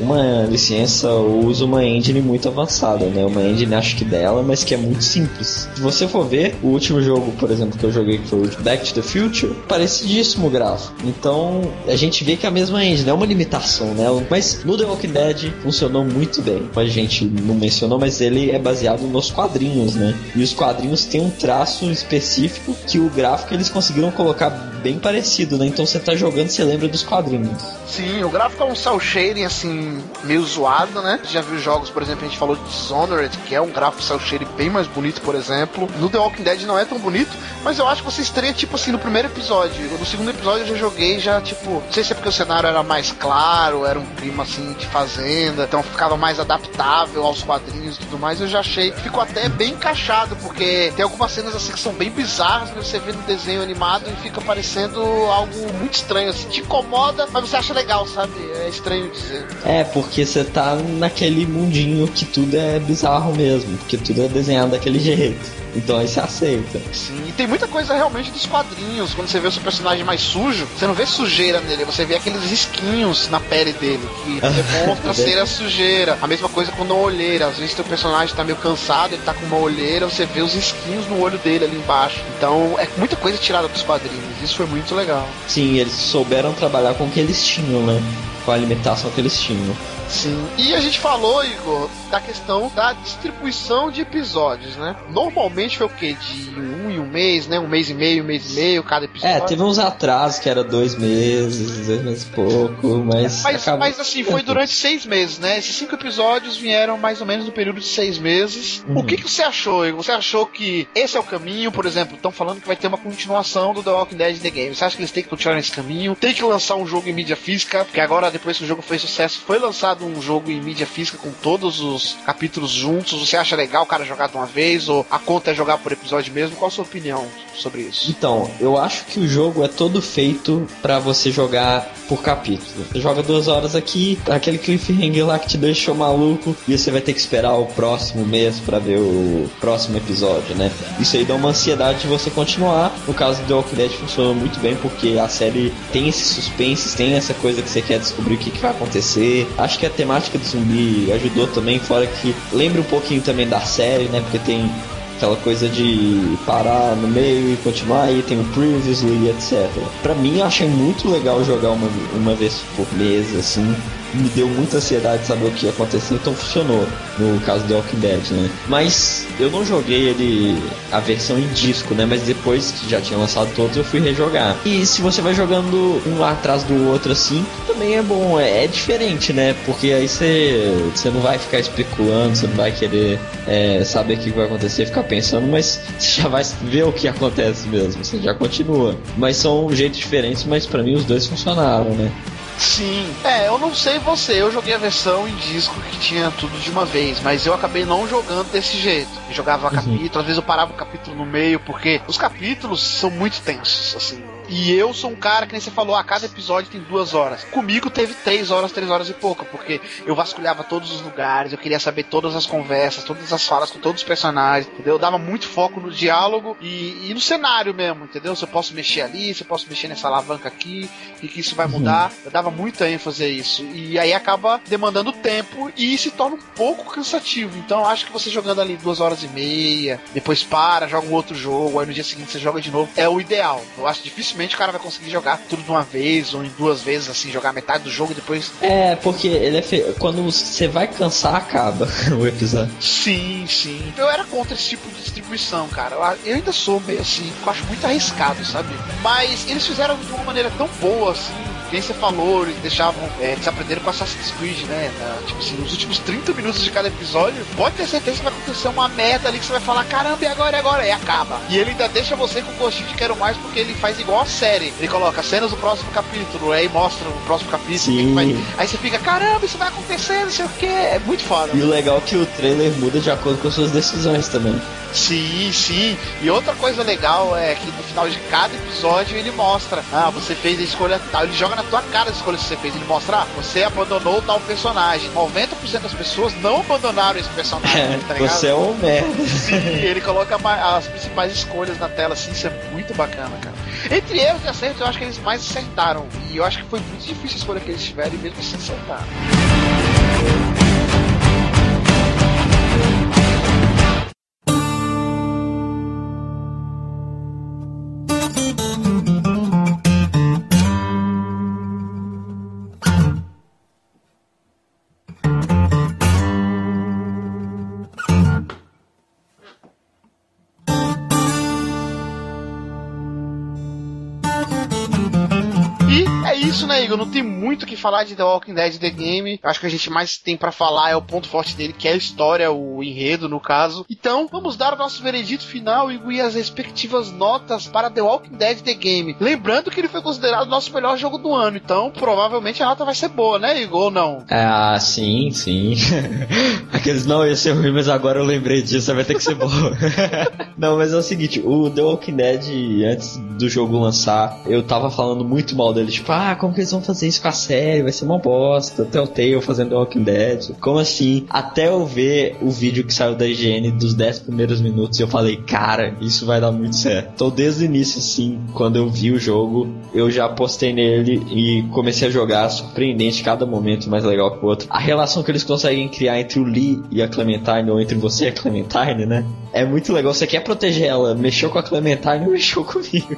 uma licença ou usa uma engine muito avançada, né? Uma engine acho que dela, mas que é muito simples. Se você for ver, o último jogo, por exemplo, que eu joguei que foi o Back to the Future, parecidíssimo o gráfico. Então, a gente vê que é a mesma engine, é uma limitação, né? Mas no The Walking Dead funcionou muito bem. A gente não mencionou, mas ele é baseado nos quadrinhos, né? E os quadrinhos têm um traço específico que o gráfico eles conseguiram colocar bem parecido, né? Então você tá jogando, você lembra dos quadrinhos. Sim, o gráfico é um cel shading assim, meio zoado, né? Já viu jogos, por exemplo, a gente falou de Dishonored, que é um gráfico cel shading bem mais bonito, por exemplo. No The Walking Dead não é tão bonito, mas eu acho que você estreia, tipo assim, no primeiro episódio. No segundo episódio eu já joguei, já, tipo, não sei se é porque o cenário era mais claro, era um clima assim de fazenda, então ficava mais adaptável aos quadrinhos e tudo mais. Eu já achei ficou até bem encaixado, porque tem algumas cenas assim que são bem bizarras, que você vê no desenho animado e fica parecendo algo muito estranho, assim, te incomoda, mas você acha legal, sabe? É estranho dizer. É, porque você tá naquele mundinho que tudo é bizarro mesmo, porque tudo é desenhado daquele jeito. Então aí você aceita. Sim, e tem muita coisa realmente dos quadrinhos. Quando você vê o seu personagem mais sujo, você não vê sujeira nele, você vê aqueles risquinhos na pele dele, que demonstra ser a sujeira. A mesma coisa com uma olheira. Às vezes teu personagem tá meio cansado, ele tá com uma olheira, você vê os risquinhos no olho dele ali embaixo. Então é muita coisa tirada dos quadrinhos. Isso foi muito legal. Sim, eles souberam trabalhar com o que eles tinham, né? Com a limitação que eles tinham. Sim. E a gente falou, Igor, da questão da distribuição de episódios, né? Normalmente foi o quê? De um em um mês, né? Um mês e meio, um mês e meio, cada episódio. É, teve uns atrasos que era dois meses, dois meses e pouco, mas. Mas, acabou- mas assim, foi durante seis meses, né? Esses cinco episódios vieram mais ou menos no período de seis meses. O que, que você achou, Igor? Você achou que esse é o caminho? Por exemplo, estão falando que vai ter uma continuação do The Walking Dead The Game. Você acha que eles têm que continuar nesse caminho? Tem que lançar um jogo em mídia física? Porque agora, depois que o jogo fez sucesso, foi lançado um jogo em mídia física com todos os capítulos juntos. Você acha legal o cara jogar de uma vez? Ou a conta é jogar por episódio mesmo? Qual a sua opinião sobre isso? Então, eu acho que o jogo é todo feito pra você jogar por capítulo. Você joga duas horas aqui, aquele cliffhanger lá que te deixou maluco, e você vai ter que esperar o próximo mês pra ver o próximo episódio, né? Isso aí dá uma ansiedade de você continuar. No caso do The Walking Dead funciona muito bem porque a série tem esses suspenses, tem essa coisa que você quer descobrir o que, que vai acontecer. Acho que a temática do zumbi ajudou também, fora que lembra um pouquinho também da série, né? Porque tem aquela coisa de parar no meio e continuar, e tem o Previously, etc. Pra mim, eu achei muito legal jogar uma, uma vez por mês, assim. Me deu muita ansiedade de saber o que ia acontecer, então funcionou no caso The Walking Dead, né? Mas eu não joguei ele, a versão em disco, né? Mas depois que já tinha lançado todos, eu fui rejogar. E se você vai jogando um lá atrás do outro assim, também é bom, é, é diferente, né? Porque aí você, você não vai ficar especulando, você não vai querer é, saber o que vai acontecer, ficar pensando, mas você já vai ver o que acontece mesmo, você já continua. Mas são jeitos diferentes, mas pra mim os dois funcionaram, né? Sim. É, eu não sei você, eu joguei a versão em disco que tinha tudo de uma vez, mas eu acabei não jogando desse jeito. Eu jogava capítulo, às vezes eu parava o capítulo no meio, porque os capítulos são muito tensos, assim. E eu sou um cara que nem você falou, a cada episódio tem duas horas. Comigo teve três horas, três horas e pouco, porque eu vasculhava todos os lugares, eu queria saber todas as conversas, todas as falas com todos os personagens, entendeu? Eu dava muito foco no diálogo e, e no cenário mesmo, entendeu? Se eu posso mexer ali, se eu posso mexer nessa alavanca aqui, e que isso vai mudar. Eu dava muita ênfase a isso. E aí acaba demandando tempo e se torna um pouco cansativo. Então eu acho que você jogando ali duas horas e meia, depois para, joga um outro jogo, aí no dia seguinte você joga de novo, é o ideal. Eu acho dificilmente o cara vai conseguir jogar tudo de uma vez ou em duas vezes, assim, jogar metade do jogo e depois. É, porque ele é fe... quando você vai cansar, acaba o episódio. Sim, sim. Eu era contra esse tipo de distribuição, cara. Eu- ainda sou meio assim, eu acho muito arriscado, sabe? Mas eles fizeram de uma maneira tão boa, assim. Quem você falou, eles deixavam. É, eles aprenderam com Assassin's Creed, né? Na- tipo assim, nos últimos 30 minutos de cada episódio, pode ter certeza que vai acontecer uma merda ali que você vai falar: caramba, e agora, e agora? E acaba. E ele ainda deixa você com gostinho de quero mais porque ele faz igual a série. Ele coloca cenas do próximo capítulo, aí mostra o próximo capítulo. Sim. vai- Aí você fica: caramba, isso vai acontecer, não sei o que. É muito foda. E o legal é que o trailer muda de acordo com as suas decisões também. Sim, sim. E outra coisa legal é que no final de cada episódio ele mostra, ah, você fez a escolha tal. Ele joga na tua cara as escolhas que você fez. Ele mostra, ah, você abandonou tal personagem. 90% das pessoas não abandonaram esse personagem, tá ligado? você é um merda. Sim, ele coloca as principais escolhas na tela, assim, isso é muito bacana, cara. Entre erros e acertos, eu acho que eles mais acertaram. E eu acho que foi muito difícil a escolha que eles tiveram e mesmo assim acertaram. Não tem muito o que falar de The Walking Dead The Game. Acho que a gente mais tem pra falar é o ponto forte dele, que é a história, o enredo, no caso. Então, vamos dar o nosso veredito final, e as respectivas notas para The Walking Dead The Game. Lembrando que ele foi considerado o nosso melhor jogo do ano, então provavelmente a nota vai ser boa, né, Igor? Ou não? Ah, sim, sim. Aqueles não ia ser ruim, mas agora eu lembrei disso, vai ter que ser bom. não, mas é o seguinte, o The Walking Dead, antes do jogo lançar, eu tava falando muito mal dele, tipo, ah, como que eles vão fazer isso com a série? Vai ser uma bosta. Telltale fazendo Walking Dead. Como assim? Até eu ver o vídeo que saiu da IGN dos 10 primeiros minutos, eu falei, cara, isso vai dar muito certo. Então, desde o início, assim, quando eu vi o jogo, eu já postei nele e comecei a jogar. Surpreendente, cada momento mais legal que o outro. A relação que eles conseguem criar entre o Lee e a Clementine, ou entre você e a Clementine, né? É muito legal. Você quer proteger ela, mexeu com a Clementine, mexeu comigo.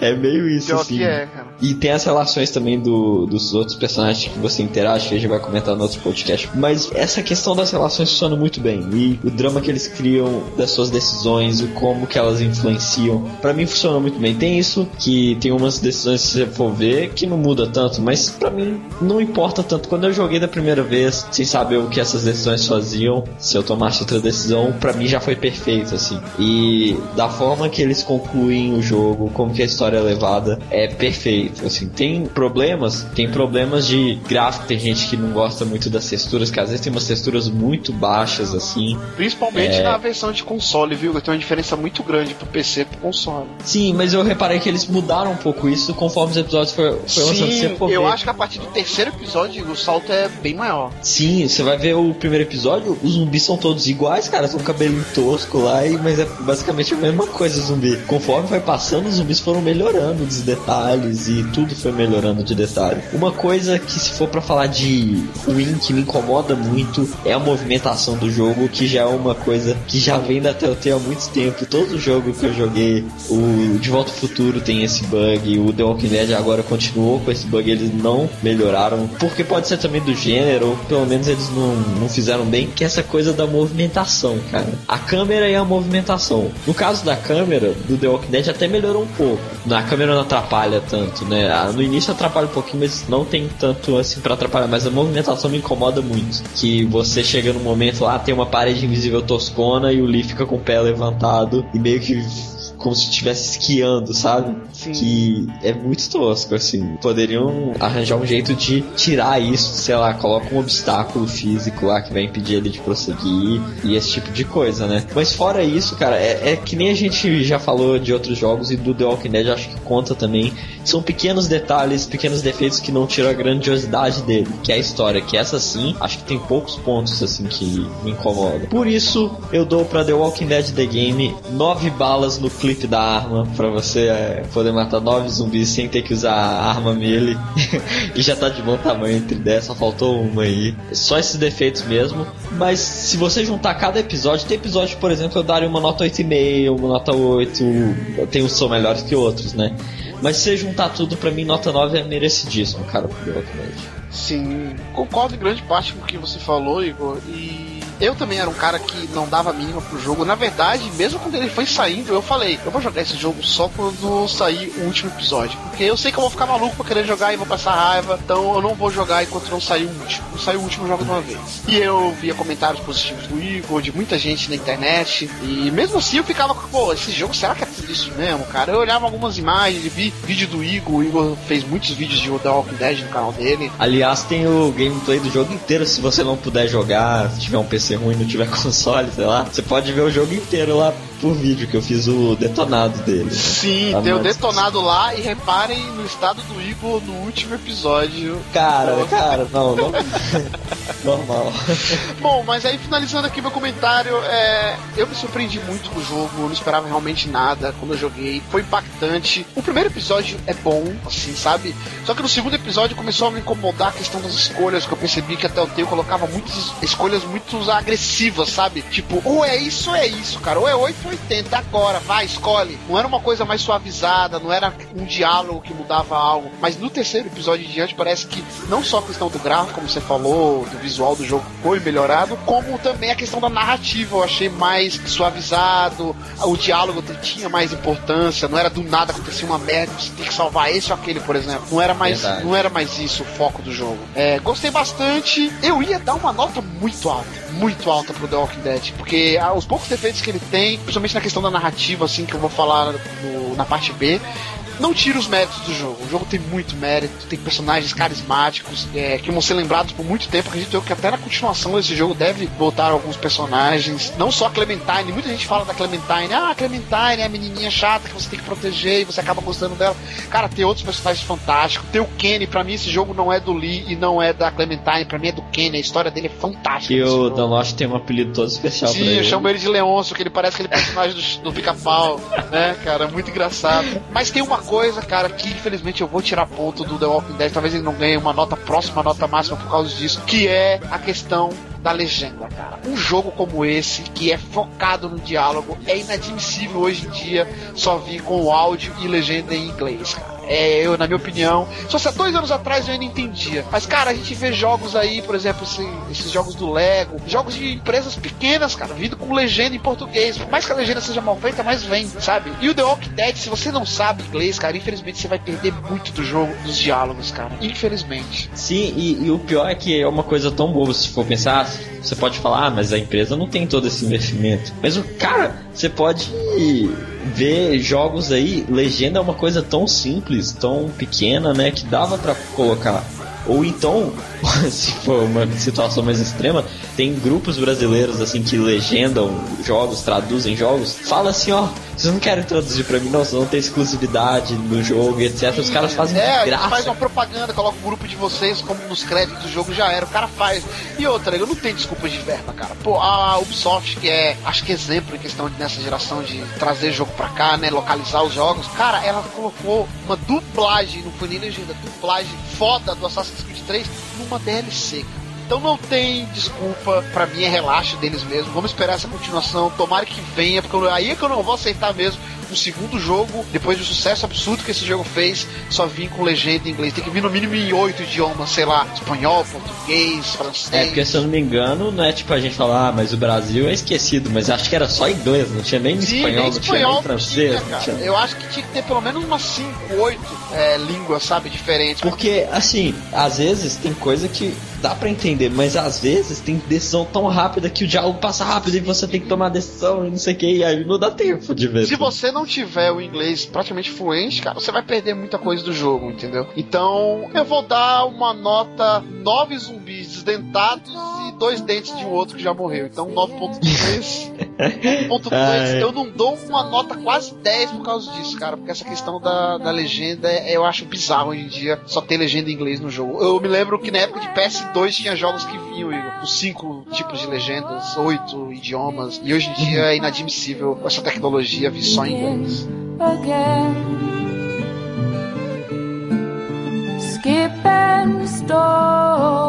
É meio isso, Pior assim. que é, cara. E tem as relações também do, dos outros personagens que você interage, que a gente vai comentar no outro podcast. Mas essa questão das relações funciona muito bem. E o drama que eles criam das suas decisões, o como que elas influenciam, pra mim funciona muito bem. Tem isso, que tem umas decisões, se você for ver, que não muda tanto, mas pra mim não importa tanto. Quando eu joguei da primeira vez, sem saber o que essas decisões faziam, se eu tomasse outra decisão, pra mim já foi perfeito, assim. E da forma que eles concluem o jogo, como que a história é levada, é perfeito, assim. Tem problemas, tem problemas de gráfico, tem gente que não gosta muito das texturas, que às vezes tem umas texturas muito baixas, assim. Principalmente É. na versão de console, viu? Tem uma diferença muito grande pro PC e pro console. Sim, mas eu reparei que eles mudaram um pouco isso conforme os episódios foram lançando. Sim, eu ver- acho que a partir do terceiro episódio o salto é bem maior. Sim, você vai ver o primeiro episódio, os zumbis são todos iguais, cara, são um cabelinho tosco lá, e, mas é basicamente a mesma coisa zumbi. Conforme vai passando, os zumbis foram melhorando dos detalhes e tudo foi melhorando de detalhe. Uma coisa que se for pra falar de ruim, que me incomoda muito, é a movimentação do jogo, que já é uma coisa que já vem da Telltale há muito tempo. Todo jogo que eu joguei, o De Volta ao Futuro tem esse bug, o The Walking Dead agora continuou com esse bug, eles não melhoraram, porque pode ser também do gênero, ou pelo menos eles não, não fizeram bem, que é essa coisa da movimentação, cara. A câmera e a movimentação. No caso da câmera, do The Walking Dead até melhorou um pouco. Na câmera não atrapalha tanto, né? Ah, No início atrapalha um pouquinho, mas não tem tanto assim pra atrapalhar. Mas a movimentação me incomoda muito. Que você chega num momento lá, tem uma parede invisível toscona e o Lee fica com o pé levantado e meio que como se estivesse esquiando, sabe? Sim. Que é muito tosco, assim. Poderiam arranjar um jeito de tirar isso, sei lá, coloca um obstáculo físico lá que vai impedir ele de prosseguir e esse tipo de coisa, né? Mas fora isso, cara, é, é que nem a gente já falou de outros jogos e do The Walking Dead acho que conta também. São pequenos detalhes, pequenos defeitos que não tiram a grandiosidade dele, que é a história, que essa sim, acho que tem poucos pontos assim que me incomodam. Por isso, eu dou pra The Walking Dead The Game nove balas no clipe da arma, pra você é, poder matar nove zumbis sem ter que usar a arma melee. e já tá de bom tamanho entre 10, só faltou uma aí. Só esses defeitos mesmo. Mas se você juntar cada episódio, tem episódio, por exemplo, eu daria uma nota 8,5, uma nota 8. Tem uns são melhores que outros, né? Mas se você juntar tudo, pra mim, nota 9 é merecidíssimo, cara, pro. Sim, concordo em grande parte com o que você falou, Igor. E eu também era um cara que não dava mínima pro jogo. Na verdade, mesmo quando ele foi saindo, eu falei, eu vou jogar esse jogo só quando sair o último episódio. Porque eu sei que eu vou ficar maluco pra querer jogar e vou passar raiva. Então eu não vou jogar enquanto não sair o último. Não sair o último jogo de uma vez. E eu via comentários positivos do Igor, de muita gente na internet. E mesmo assim eu ficava, pô, esse jogo, será que é isso mesmo, cara? Eu olhava algumas imagens, vi vídeo do Igor. O Igor fez muitos vídeos de The Walking Dead no canal dele. Aliás, tem o gameplay do jogo inteiro. Se você não puder jogar, se tiver um PC ruim não tiver console, sei lá, você pode ver o jogo inteiro lá por vídeo, que eu fiz o detonado dele. Sim, Tá tem o na detonado lá e reparem no estado do Igor no último episódio. Cara, cara, não, não. Normal. Bom, mas aí finalizando aqui meu comentário, é, eu me surpreendi muito com o jogo, eu não esperava realmente nada quando eu joguei, foi impactante. O primeiro episódio é bom, assim, sabe? Só que no segundo episódio começou a me incomodar a questão das escolhas, que eu percebi que até o Telltale colocava muitas escolhas muito agressivas, sabe? Tipo, ou é isso ou é isso, cara, ou é 8 ou 80, agora, vai, escolhe. Não era uma coisa mais suavizada, não era um diálogo que mudava algo, mas no terceiro episódio em diante parece que não só a questão do gráfico, como você falou, do visual do jogo foi melhorado, como também a questão da narrativa, eu achei mais suavizado, o diálogo tinha mais importância, não era do nada acontecer uma merda, você tem que salvar esse ou aquele, por exemplo. Não era mais, Verdade. não era mais isso o foco do jogo. É, gostei bastante. Eu ia dar uma nota muito alta, muito alta pro The Walking Dead, porque ah, os poucos defeitos que ele tem, principalmente na questão da narrativa, assim, que eu vou falar no- na parte B, não tira os méritos do jogo. O jogo tem muito mérito, tem personagens carismáticos é, que vão ser lembrados por muito tempo. Acredito eu que até na continuação desse jogo deve voltar alguns personagens. Não só a Clementine, muita gente fala da Clementine. Ah, a Clementine é a menininha chata que você tem que proteger e você acaba gostando dela. Cara, tem outros personagens fantásticos. Tem o Kenny, pra mim esse jogo não é do Lee e não é da Clementine, pra mim é do Kenny. A história dele é fantástica. E o. Dan Lost tem um apelido todo especial pra Sim, ele. eu chamo ele de Leôncio, que ele parece aquele personagem do, do pica-pau, né, cara? Muito engraçado. Mas tem uma coisa, cara, que infelizmente eu vou tirar ponto do The Walking Dead, talvez ele não ganhe uma nota próxima, nota máxima por causa disso, que é a questão da legenda, cara. Um jogo como esse, que é focado no diálogo, é inadmissível hoje em dia só vir com áudio e legenda em inglês, cara. É, eu, na minha opinião, só se há dois anos atrás eu ainda entendia. Mas, cara, a gente vê jogos aí, por exemplo, esse- esses jogos do Lego, jogos de empresas pequenas, cara, vindo com legenda em português. Por mais que a legenda seja mal feita, mas vem, sabe? E o The Walking Dead, se você não sabe inglês, cara, infelizmente você vai perder muito do jogo, dos diálogos, cara. Infelizmente. Sim, e, e o pior é que é uma coisa tão boba se for pensar. Você pode falar, ah, mas a empresa não tem todo esse investimento. Mas o cara, você pode ver jogos aí, legenda é uma coisa tão simples, tão pequena, né, que dava pra colocar. Ou então, se for uma situação mais extrema, tem grupos brasileiros assim que legendam jogos, traduzem jogos. Fala assim, ó, vocês não querem traduzir pra mim, não, vocês não tem exclusividade no jogo, etc. Os caras fazem É, graça. faz uma propaganda, coloca o grupo de vocês como nos créditos do jogo já era. O cara faz. E outra, eu não tenho desculpa de verba, cara. Pô, a Ubisoft, que é, acho que exemplo em questão de, nessa geração de trazer jogo pra cá, né? Localizar os jogos. Cara, ela colocou uma dublagem, não foi nem legenda, dublagem foda do Assassin's Creed 3 numa DLC, cara. Então não tem desculpa, pra mim é relaxo deles mesmo. Vamos esperar essa continuação, tomara que venha, porque aí é que eu não vou aceitar mesmo um segundo jogo, depois do sucesso absurdo que esse jogo fez, só vir com legenda em inglês. Tem que vir no mínimo em oito idiomas, sei lá, espanhol, português, francês. É, porque se eu não me engano, não é tipo a gente falar, ah, mas o Brasil é esquecido, mas acho que era só inglês, não tinha nem Sim, espanhol, nem não tinha nem francês. tinha, tinha- Eu acho que tinha que ter pelo menos umas 5, 8 é, línguas, sabe, diferentes. Porque, assim, às vezes tem coisa que dá pra entender, mas às vezes tem decisão tão rápida que o diálogo passa rápido e você tem que tomar decisão e não sei o que, e aí não dá tempo de ver. Se você não tiver o inglês praticamente fluente, cara, você vai perder muita coisa do jogo, entendeu? Então, eu vou dar uma nota 9 zumbis desdentados e dois dentes de um outro que já morreu. Então, 9.2. 9.2, Ai. eu não dou uma nota quase 10 por causa disso, cara, porque essa questão da, da legenda é- eu acho bizarro hoje em dia só ter legenda em inglês no jogo. Eu me lembro que na época de PS2 tinha jogos que vinham, Igor, com cinco tipos de legendas, oito idiomas, e hoje em dia é inadmissível essa tecnologia vir só em inglês. again. Skip and stones,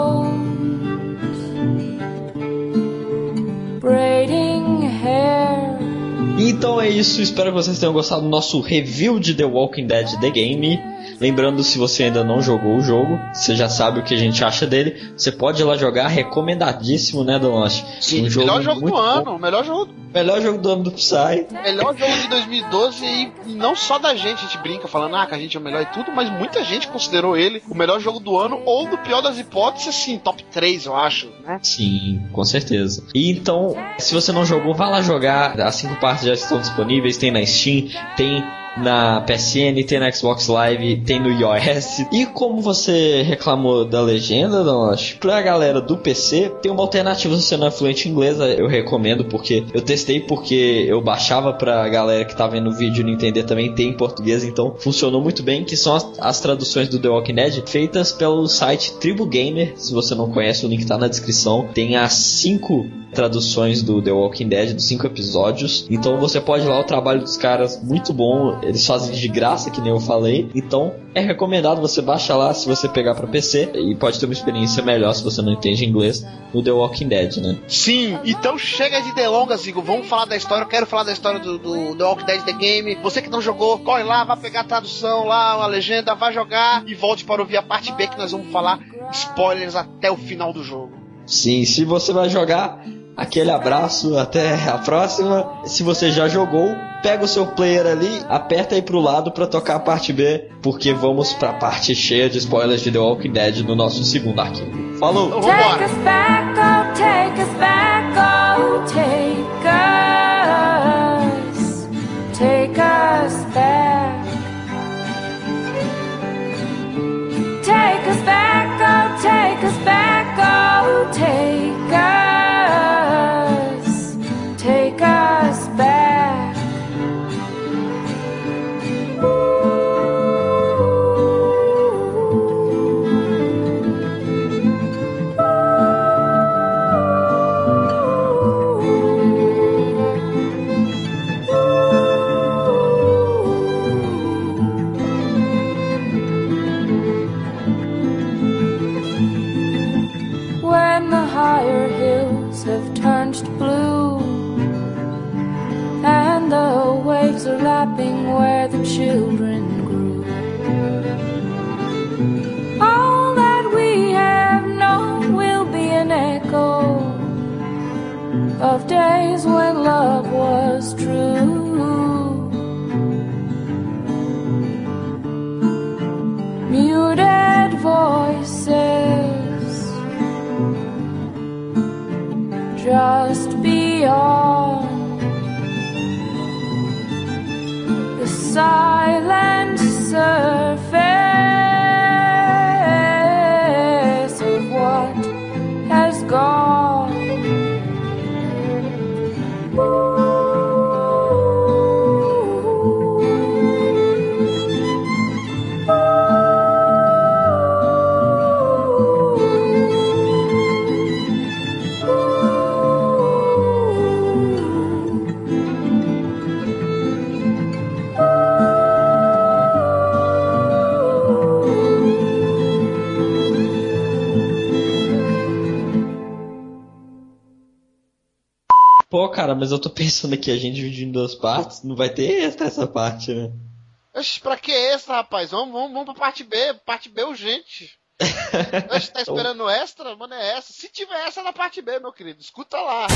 Então é isso, espero que vocês tenham gostado do nosso review de The Walking Dead The Game. Lembrando, se você ainda não jogou o jogo, você já sabe o que a gente acha dele. Você pode ir lá jogar, recomendadíssimo, né, Don Lost? Sim, Um jogo melhor jogo do bom. ano, melhor jogo, Melhor jogo do ano do Psy. melhor jogo de 2012 e não só da gente, a gente brinca falando ah, que a gente é o melhor e tudo, mas muita gente considerou ele o melhor jogo do ano ou do pior das hipóteses, assim, top 3, eu acho, né? Sim, com certeza. E então, se você não jogou, vá lá jogar. As cinco partes já estão disponíveis, tem na Steam, tem na PSN, tem na Xbox Live, tem no iOS. E como você reclamou da legenda, Donosh, pra galera do PC, tem uma alternativa se você não é fluente em inglês, eu recomendo, porque eu testei porque eu baixava pra galera que tá vendo o vídeo não entender também, tem em português, então funcionou muito bem, que são as, as traduções do The Walking Dead feitas pelo site Tribu Gamer, se você não conhece, o link tá na descrição. Tem as cinco traduções do The Walking Dead, dos cinco episódios. Então você pode ir lá, o trabalho dos caras muito bom. Eles fazem de graça, que nem eu falei. Então é recomendado você baixar lá se você pegar para PC e pode ter uma experiência melhor se você não entende inglês no The Walking Dead, né? Sim, então chega de delongas, Igor. Vamos falar da história. Eu quero falar da história do, do The Walking Dead The Game. Você que não jogou, corre lá, vai pegar a tradução lá, a legenda, vai jogar e volte para ouvir a parte B que nós vamos falar spoilers até o final do jogo. Sim, se você vai jogar, aquele abraço, até a próxima. Se você já jogou, pega o seu player ali, aperta aí pro lado pra tocar a parte B, porque vamos pra parte cheia de spoilers de The Walking Dead no nosso segundo arquivo. Falou! Então Take vambora. us back, oh, take us back, oh, take us. Take us back. Take us back, oh, take us back, oh, take waves where the children grew. All that we have known will be an echo of days when love was true. Muted voices just beyond silent surge. Pô, cara, mas eu tô pensando aqui, a gente dividindo em duas partes, não vai ter extra essa parte, né? Oxe, pra que extra, rapaz? Vamos, vamos, vamos pra parte B. Parte B urgente. Oxe, tá esperando extra? Mano, é essa. Se tiver essa na parte B, meu querido, escuta lá.